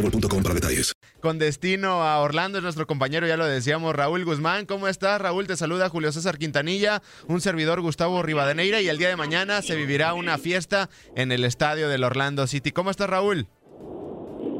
boostmobile.com para detalles. Con destino a Orlando es nuestro compañero, ya lo decíamos, Raúl Guzmán. ¿Cómo estás, Raúl? Te saluda Julio César Quintanilla, un servidor Gustavo Rivadeneira y el día de mañana se vivirá una fiesta en el estadio del Orlando City. ¿Cómo estás, Raúl?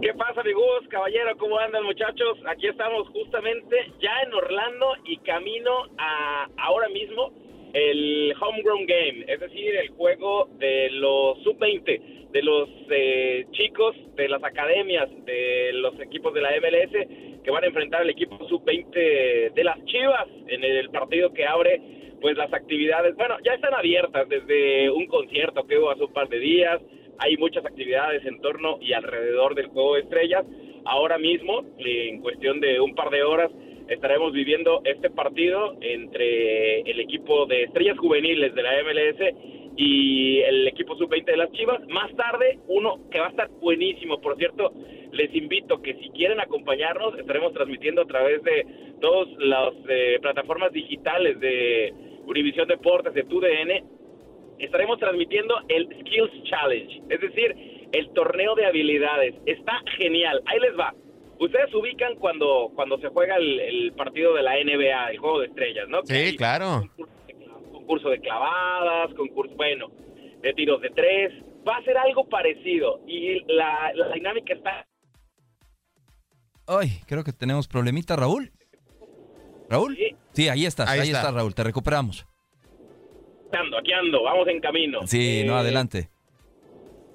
¿Qué pasa, amigos? Caballero, ¿cómo andan, muchachos? Aquí estamos justamente ya en Orlando y camino a ahora mismo el Homegrown Game, es decir, el juego de los sub-20, de los eh, chicos de las academias, de los equipos de la MLS que van a enfrentar al equipo sub-20 de las Chivas en el partido que abre pues las actividades, bueno, ya están abiertas desde un concierto que hubo hace un par de días, hay muchas actividades en torno y alrededor del juego de estrellas. Ahora mismo, en cuestión de un par de horas, estaremos viviendo este partido entre el equipo de estrellas juveniles de la MLS y el equipo sub-20 de las Chivas. Más tarde, uno que va a estar buenísimo. Por cierto, les invito que si quieren acompañarnos, estaremos transmitiendo a través de todas las eh, plataformas digitales de Univisión Deportes, de TUDN. Estaremos transmitiendo el Skills Challenge, es decir, el torneo de habilidades. Está genial. Ahí les va. Ustedes ubican cuando, cuando se juega el, partido de la NBA, el juego de estrellas, ¿no? Sí, claro. Concurso de, clavadas, concurso, bueno, de tiros de tres. Va a ser algo parecido y la, dinámica está... Ay, creo que tenemos problemita, Raúl. ¿Raúl? Sí, ahí estás, ahí, está. Raúl, te recuperamos. Aquí ando, aquí ando, vamos en camino. Sí, no, Eh, adelante.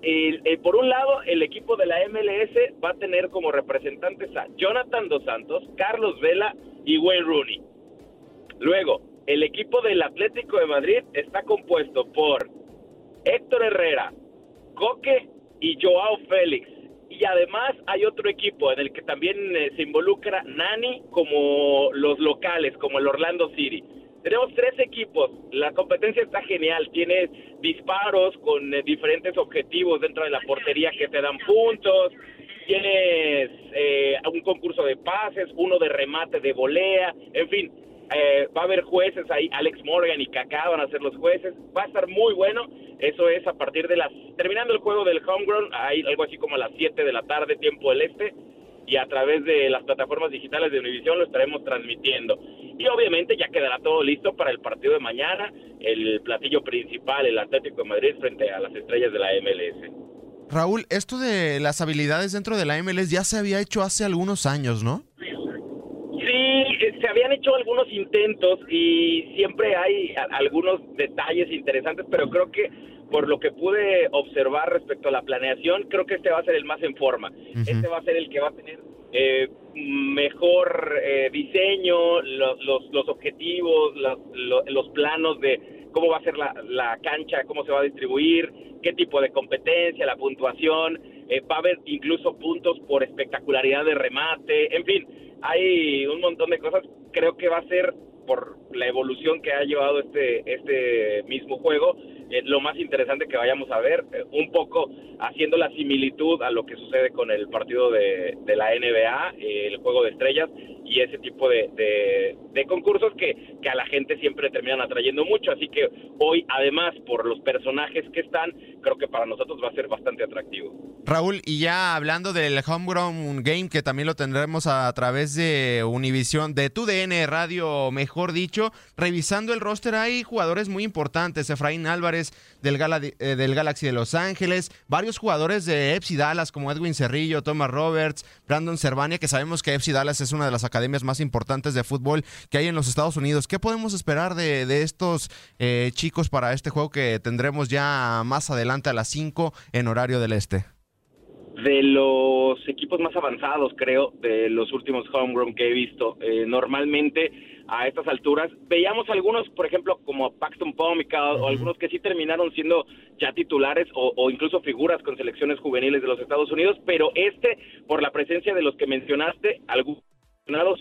El- por un lado, el equipo de la MLS va a tener como representantes a Jonathan Dos Santos, Carlos Vela y Wayne Rooney. Luego, el equipo del Atlético de Madrid está compuesto por Héctor Herrera, Coque y Joao Félix. Y además hay otro equipo en el que también eh, se involucra Nani como los locales, como el Orlando City. Tenemos tres equipos, la competencia está genial, tienes disparos con eh, diferentes objetivos dentro de la portería que te dan puntos, tienes eh, un concurso de pases, uno de remate de volea, en fin, eh, va a haber jueces ahí, Alex Morgan y Kaká van a ser los jueces, va a estar muy bueno, eso es a partir de las, terminando el juego del Homegrown, hay algo así como a las 7 de la tarde, tiempo del este, y a través de las plataformas digitales de Univision lo estaremos transmitiendo. Y obviamente ya quedará todo listo para el partido de mañana, el platillo principal, el Atlético de Madrid frente a las estrellas de la MLS. Raúl, esto de las habilidades dentro de la MLS ya se había hecho hace algunos años, ¿no? Sí, eh, se habían hecho algunos intentos y siempre hay algunos detalles interesantes, pero creo que por lo que pude observar respecto a la planeación, creo que este va a ser el más en forma. Este va a ser el que va a tener eh, mejor eh, diseño, los, los, los objetivos, los, lo- los planos de cómo va a ser la, la cancha, cómo se va a distribuir, qué tipo de competencia, la puntuación. eh, va a haber incluso puntos por espectacularidad de remate, en fin, hay un montón de cosas. Creo que va a ser por la evolución que ha llevado este, este mismo juego, eh, lo más interesante que vayamos a ver, eh, un poco haciendo la similitud a lo que sucede con el partido de, la NBA, eh, el juego de estrellas y ese tipo de, concursos que, que, a la gente siempre terminan atrayendo mucho. Así que hoy, además, por los personajes que están, creo que para nosotros va a ser bastante atractivo. Raúl, y ya hablando del Homegrown Game, que también lo tendremos a través de Univision, de TUDN Radio, mejor dicho, revisando el roster hay jugadores muy importantes, Efraín Álvarez del, eh, del Galaxy de Los Ángeles, varios jugadores de FC Dallas como Edwin Cerrillo, Thomas Roberts, Brandon Cervania, que sabemos que FC Dallas es una de las academias más importantes de fútbol que hay en los Estados Unidos. ¿Qué podemos esperar de, estos eh, chicos para este juego que tendremos ya más adelante a las 5 en horario del este? de los equipos más avanzados, creo, de los últimos homegrown que he visto. Eh, normalmente a estas alturas veíamos algunos, por ejemplo, como Paxton Pomica o algunos que sí terminaron siendo ya titulares o, incluso figuras con selecciones juveniles de los Estados Unidos, pero este, por la presencia de los que mencionaste, algunos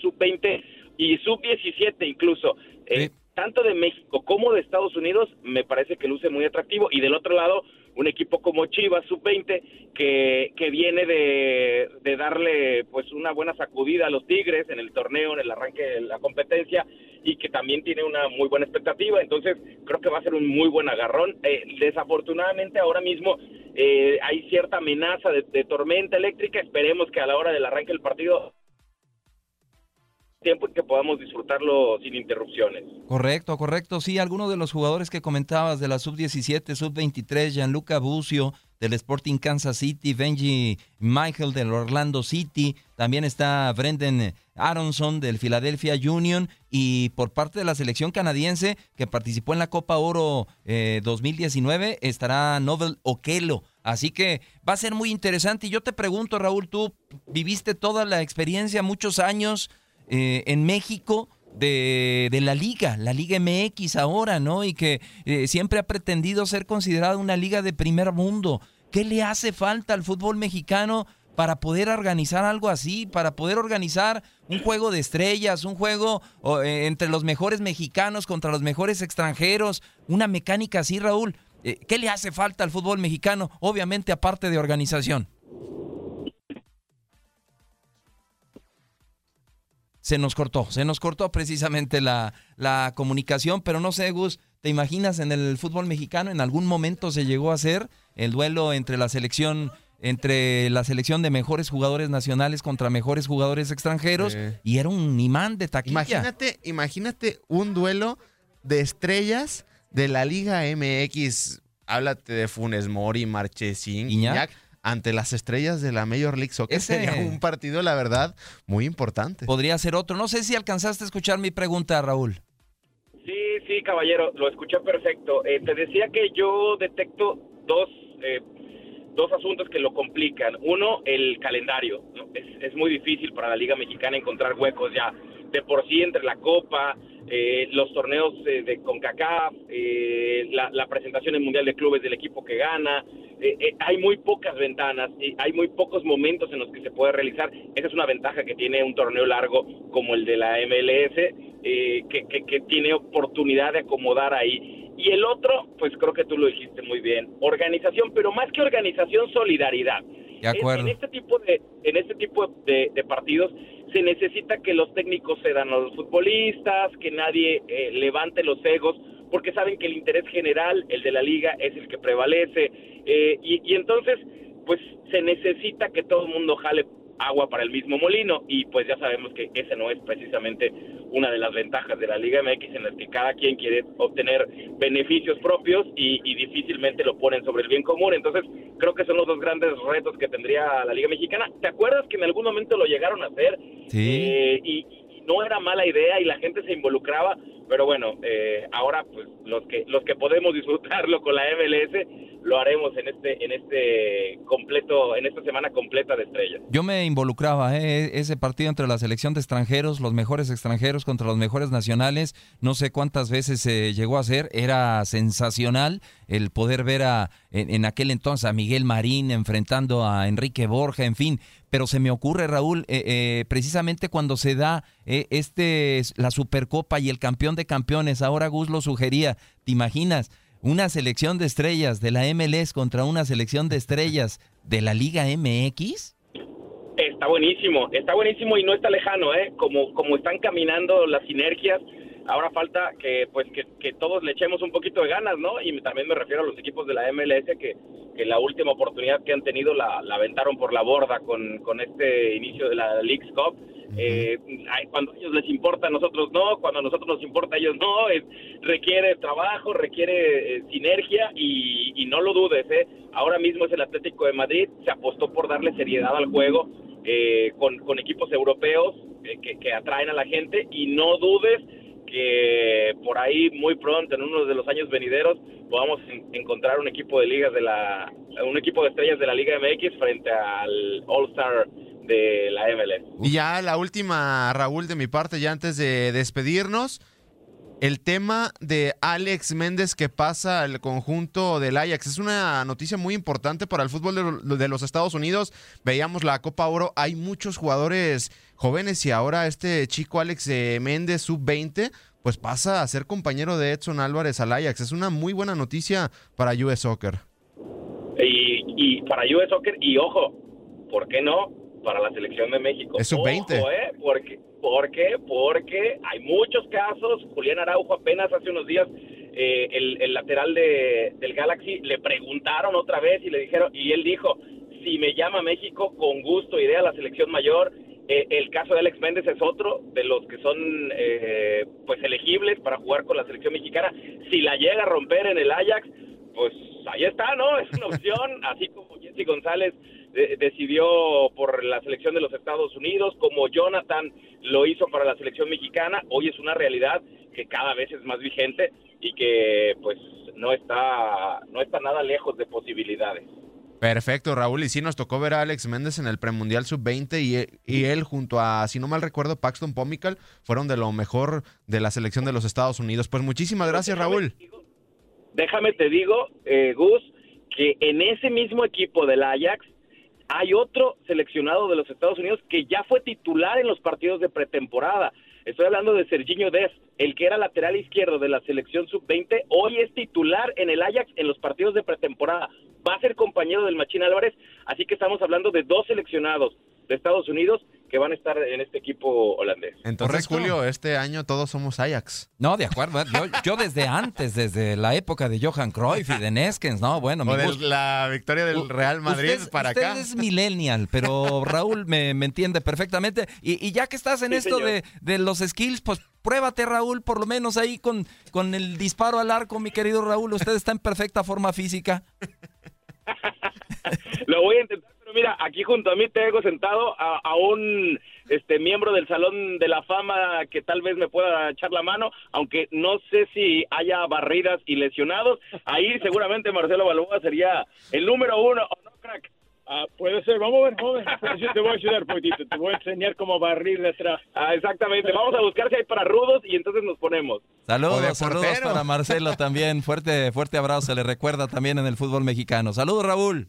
sub-20 y sub-17 incluso. Eh, tanto de México como de Estados Unidos, me parece que luce muy atractivo. Y del otro lado, un equipo como Chivas sub-20 que, que viene de, de, darle pues una buena sacudida a los Tigres en el torneo, en el arranque de la competencia y que también tiene una muy buena expectativa. Entonces creo que va a ser un muy buen agarrón. Eh, desafortunadamente ahora mismo eh, hay cierta amenaza de tormenta eléctrica. Esperemos que a la hora del arranque del partido tiempo y que podamos disfrutarlo sin interrupciones. Correcto, correcto. Sí, algunos de los jugadores que comentabas de la sub-17, sub-23, Gianluca Bucio del Sporting Kansas City, Benji Michael del Orlando City, también está Brendan Aronson del Philadelphia Union y por parte de la selección canadiense que participó en la Copa Oro 2019 eh, estará Novel Okelo. Así que va a ser muy interesante. Y yo te pregunto, Raúl, tú viviste toda la experiencia, muchos años eh, en México de, la liga, la Liga MX ahora, ¿no? Y que eh, siempre ha pretendido ser considerada una liga de primer mundo. ¿Qué le hace falta al fútbol mexicano para poder organizar algo así, para poder organizar un juego de estrellas, un juego eh, entre los mejores mexicanos contra los mejores extranjeros, una mecánica así, Raúl? ¿Qué le hace falta al fútbol mexicano? Obviamente aparte de organización. Se nos cortó, se nos cortó precisamente la, la comunicación, pero no sé, Gus, ¿te imaginas en el fútbol mexicano en algún momento se llegó a hacer el duelo entre la selección entre la selección de mejores jugadores nacionales contra mejores jugadores extranjeros y era un imán de taquilla. Imagínate, imagínate un duelo de estrellas de la Liga MX. Háblate de Funes Mori, Marchesín, Iñak ante las estrellas de la Major League Soccer. Ese sería un partido, la verdad, muy importante. Podría ser otro. No sé si alcanzaste a escuchar mi pregunta, Raúl. Sí, sí, caballero, lo escuché perfecto. Eh, te decía que yo detecto dos, eh, dos asuntos que lo complican. Uno, el calendario. Es, muy difícil para la Liga Mexicana encontrar huecos ya de por sí entre la Copa, eh, los torneos de CONCACAF, la, la, presentación en Mundial de Clubes del equipo que gana, eh, eh, hay muy pocas ventanas y hay muy pocos momentos en los que se puede realizar. Esa es una ventaja que tiene un torneo largo como el de la MLS, eh, que, que, tiene oportunidad de acomodar ahí. Y el otro, pues creo que tú lo dijiste muy bien, organización, pero más que organización, solidaridad. De acuerdo. En, este tipo de, en este tipo de, partidos se necesita que los técnicos cedan a los futbolistas, que nadie levante los egos, porque saben que el interés general, el de la liga, es el que prevalece. Eh, y, entonces, pues se necesita que todo el mundo jale agua para el mismo molino y pues ya sabemos que ese no es precisamente una de las ventajas de la Liga MX en las que cada quien quiere obtener beneficios propios y, difícilmente lo ponen sobre el bien común. Entonces creo que son los dos grandes retos que tendría la Liga Mexicana. ¿Te acuerdas que en algún momento lo llegaron a hacer? Sí. Eh, y, no era mala idea y la gente se involucraba, pero bueno, eh, ahora pues los que los que podemos disfrutarlo con la MLS, lo haremos en este en este completo en esta semana completa de estrellas. Yo me involucraba ¿eh? ese partido entre la selección de extranjeros, los mejores extranjeros contra los mejores nacionales, no sé cuántas veces se llegó a hacer, era sensacional el poder ver a en, aquel entonces a Miguel Marín enfrentando a Enrique Borja, en fin, pero se me ocurre Raúl eh, eh, precisamente cuando se da este la Supercopa y el campeón de campeones, ahora Gus lo sugería, ¿te imaginas? Una selección de estrellas de la MLS contra una selección de estrellas de la Liga MX? Está buenísimo, está buenísimo y no está lejano, ¿eh? Como, como están caminando las sinergias, ahora falta que pues que, todos le echemos un poquito de ganas, ¿no? Y también me refiero a los equipos de la MLS que, que la última oportunidad que han tenido la, la aventaron por la borda con, con este inicio de la League's Cup eh, cuando a ellos les importa, a nosotros no, cuando a nosotros nos importa, a ellos no, requiere trabajo, requiere eh, sinergia y, no lo dudes, ¿eh? ahora mismo es el Atlético de Madrid, se apostó por darle seriedad al juego eh, con, equipos europeos que, atraen a la gente y no dudes que por ahí muy pronto, en uno de los años venideros, podamos encontrar un equipo de ligas de la, un equipo de estrellas de la Liga MX frente al All Star de la MLS. Y ya la última, Raúl, de mi parte, ya antes de despedirnos. El tema de Alex Méndez que pasa al conjunto del Ajax es una noticia muy importante para el fútbol de, los Estados Unidos. Veíamos la Copa Oro, hay muchos jugadores jóvenes y ahora este chico Alex eh, Méndez, sub-20, pues pasa a ser compañero de Edson Álvarez al Ajax. Es una muy buena noticia para US Soccer. Y, para US Soccer, y ojo, ¿por qué no? Para la selección de México. Es sub-20. ¿eh? Porque, ¿Por qué? Porque hay muchos casos. Julián Araujo apenas hace unos días, eh, el, lateral de, del Galaxy, le preguntaron otra vez y le dijeron, y él dijo, si me llama México, con gusto iré a la selección mayor. Eh, el caso de Alex Méndez es otro de los que son eh, pues elegibles para jugar con la selección mexicana. Si la llega a romper en el Ajax, pues ahí está, ¿no? Es una opción, así como Jesse González decidió por la selección de los Estados Unidos, como Jonathan lo hizo para la selección mexicana, hoy es una realidad que cada vez es más vigente y que pues no está no está nada lejos de posibilidades. Perfecto, Raúl. Y sí nos tocó ver a Alex Méndez en el premundial sub-20 y, y, él junto a, si no mal recuerdo, Paxton Pomical fueron de lo mejor de la selección de los Estados Unidos. Pues muchísimas gracias, Raúl. Déjame te digo, eh, Gus, que en ese mismo equipo del Ajax hay otro seleccionado de los Estados Unidos que ya fue titular en los partidos de pretemporada. Estoy hablando de Serginho Dest, el que era lateral izquierdo de la selección sub-20, hoy es titular en el Ajax en los partidos de pretemporada. Va a ser compañero del Machín Álvarez, así que estamos hablando de dos seleccionados de Estados Unidos que van a estar en este equipo holandés. Entonces, Julio, este año todos somos Ajax. No, de acuerdo. Yo, desde antes, desde la época de Johan Cruyff y de Neskens, no, bueno. O de la victoria del Real Madrid para acá. Usted es millennial, pero Raúl me, entiende perfectamente. Y, ya que estás en esto de, de, los skills, pues pruébate, Raúl, por lo menos ahí con, con el disparo al arco, mi querido Raúl. Usted está en perfecta forma física. lo voy a intentar mira, aquí junto a mí tengo sentado a, un este miembro del Salón de la Fama que tal vez me pueda echar la mano, aunque no sé si haya barridas y lesionados. Ahí seguramente Marcelo Balboa sería el número uno, ¿o no, crack? Ah, puede ser, vamos a ver, joven. Yo te voy a ayudar poquito, te voy a enseñar cómo barrir detrás. Ah, exactamente, vamos a buscar si hay para rudos y entonces nos ponemos. Saludos, saludos para Marcelo también, fuerte, fuerte abrazo, se le recuerda también en el fútbol mexicano. Saludos, Raúl.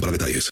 para detalles.